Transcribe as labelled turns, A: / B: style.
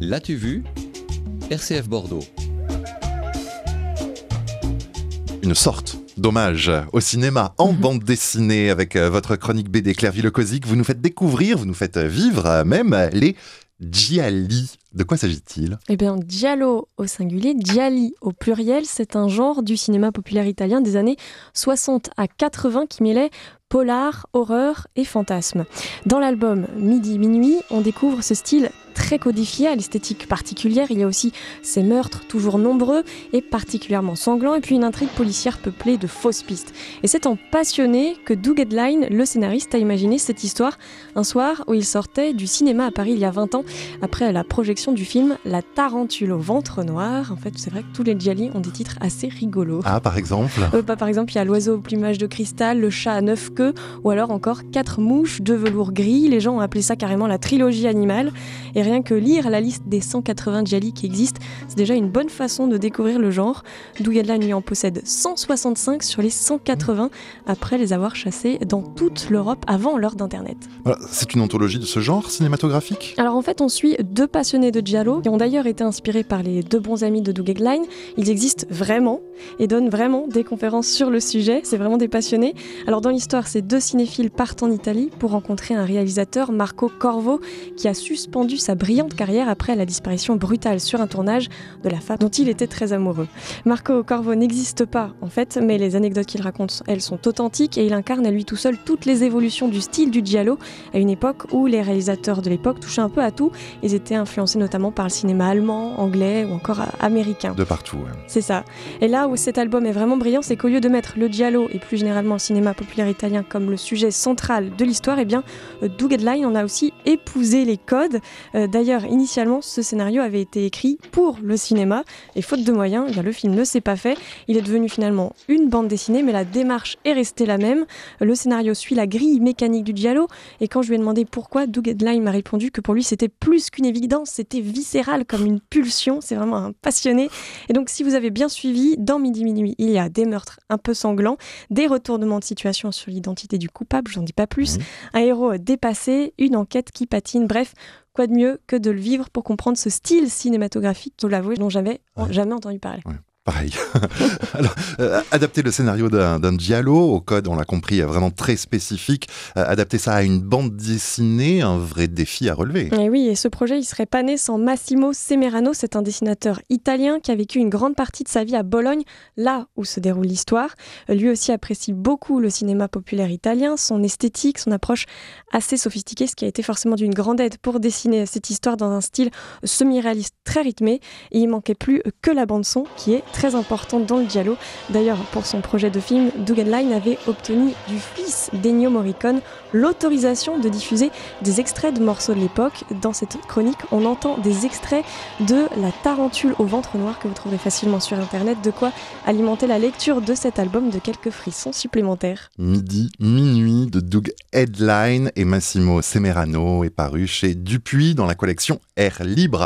A: L'as-tu vu? RCF Bordeaux.
B: Une sorte d'hommage au cinéma en
C: Mhm.
B: bande dessinée avec euh, votre chronique BD Claire Villocosic. Vous nous faites découvrir, vous nous faites vivre euh, même les Gialli. De quoi s'agit-il?
C: Eh bien, Giallo au singulier, Gialli au pluriel, c'est un genre du cinéma populaire italien des années 60 à 80 qui mêlait polar, horreur et fantasme. Dans l'album Midi Minuit, on découvre ce style très codifié à l'esthétique particulière. Il y a aussi ces meurtres toujours nombreux et particulièrement sanglants, et puis une intrigue policière peuplée de fausses pistes. Et c'est en passionné que Doug Edline, le scénariste, a imaginé cette histoire un soir où il sortait du cinéma à Paris il y a 20 ans, après la projection du film La Tarentule au ventre noir. En fait, c'est vrai que tous les Gialli ont des titres assez rigolos.
B: Ah, par exemple?
C: Euh, bah, par exemple, il y a l'oiseau au plumage de cristal, le chat à neuf queues, ou alors encore quatre mouches de velours gris. Les gens ont appelé ça carrément la trilogie animale. Et rien que lire la liste des 180 Gialli qui existent, c'est déjà une bonne façon de découvrir le genre. Doug Edline lui en possède 165 sur les 180 après les avoir chassés dans toute l'Europe avant l'heure d'Internet.
B: Voilà, C'est une anthologie de ce genre cinématographique?
C: Alors en fait, on suit deux passionnés de Giallo qui ont d'ailleurs été inspirés par les deux bons amis de Doug Edline. Ils existent vraiment et donnent vraiment des conférences sur le sujet. C'est vraiment des passionnés. Alors dans l'histoire, ces deux cinéphiles partent en Italie pour rencontrer un réalisateur, Marco Corvo, qui a suspendu sa brillante carrière après la disparition brutale sur un tournage de la femme dont il était très amoureux. Marco Corvo n'existe pas en fait, mais les anecdotes qu'il raconte, elles sont authentiques et il incarne à lui tout seul toutes les évolutions du style du Giallo à une époque où les réalisateurs de l'époque touchaient un peu à tout. Ils étaient influencés notamment par le cinéma allemand, anglais ou encore américain.
B: De partout. ouais.
C: C'est ça. Et là où cet album est vraiment brillant, c'est qu'au lieu de mettre le giallo et plus généralement le cinéma populaire italien comme le sujet central de l'histoire, eh bien, euh, Doug Edline en a aussi épousé les codes. Euh, D'ailleurs, initialement, ce scénario avait été écrit pour le cinéma et faute de moyens, eh bien, le film ne s'est pas fait. Il est devenu finalement une bande dessinée, mais la démarche est restée la même. Le scénario suit la grille mécanique du giallo et quand je lui ai demandé pourquoi, Doug Edline m'a répondu que pour lui c'était plus qu'une évidence, c'était viscéral comme une pulsion. C'est vraiment un passionné. Et donc, si vous avez bien suivi, dans Midi Minuit, il y a des meurtres un peu sanglants, des retournements de situation sur l'identité du coupable, j'en dis pas plus,
B: Mhm.
C: un héros dépassé, une enquête qui patine, bref. Quoi de mieux que de le vivre pour comprendre ce style cinématographique, je l'avoue, dont j'avais
B: Ouais.
C: jamais entendu parler.
B: Pareil. Alors, euh, adapter le scénario d'un giallo au code, on l'a compris, vraiment très spécifique, euh, adapter ça à une bande dessinée, un vrai défi à relever.
C: Et oui, et ce projet, il serait pas né sans Massimo Semerano. C'est un dessinateur italien qui a vécu une grande partie de sa vie à Bologne, là où se déroule l'histoire. Lui aussi apprécie beaucoup le cinéma populaire italien, son esthétique, son approche assez sophistiquée, ce qui a été forcément d'une grande aide pour dessiner cette histoire dans un style semi-réaliste très rythmé. Et il manquait plus que la bande-son, qui est très importante dans le giallo. D'ailleurs, pour son projet de film, Doug Edline avait obtenu du fils d'Ennio Morricone l'autorisation de diffuser des extraits de morceaux de l'époque. Dans cette chronique, on entend des extraits de La Tarentule au ventre noir que vous trouverez facilement sur internet, de quoi alimenter la lecture de cet album de quelques frissons supplémentaires.
B: Midi, minuit de Doug Headline et Massimo Semerano est paru chez Dupuis dans la collection Air Libre.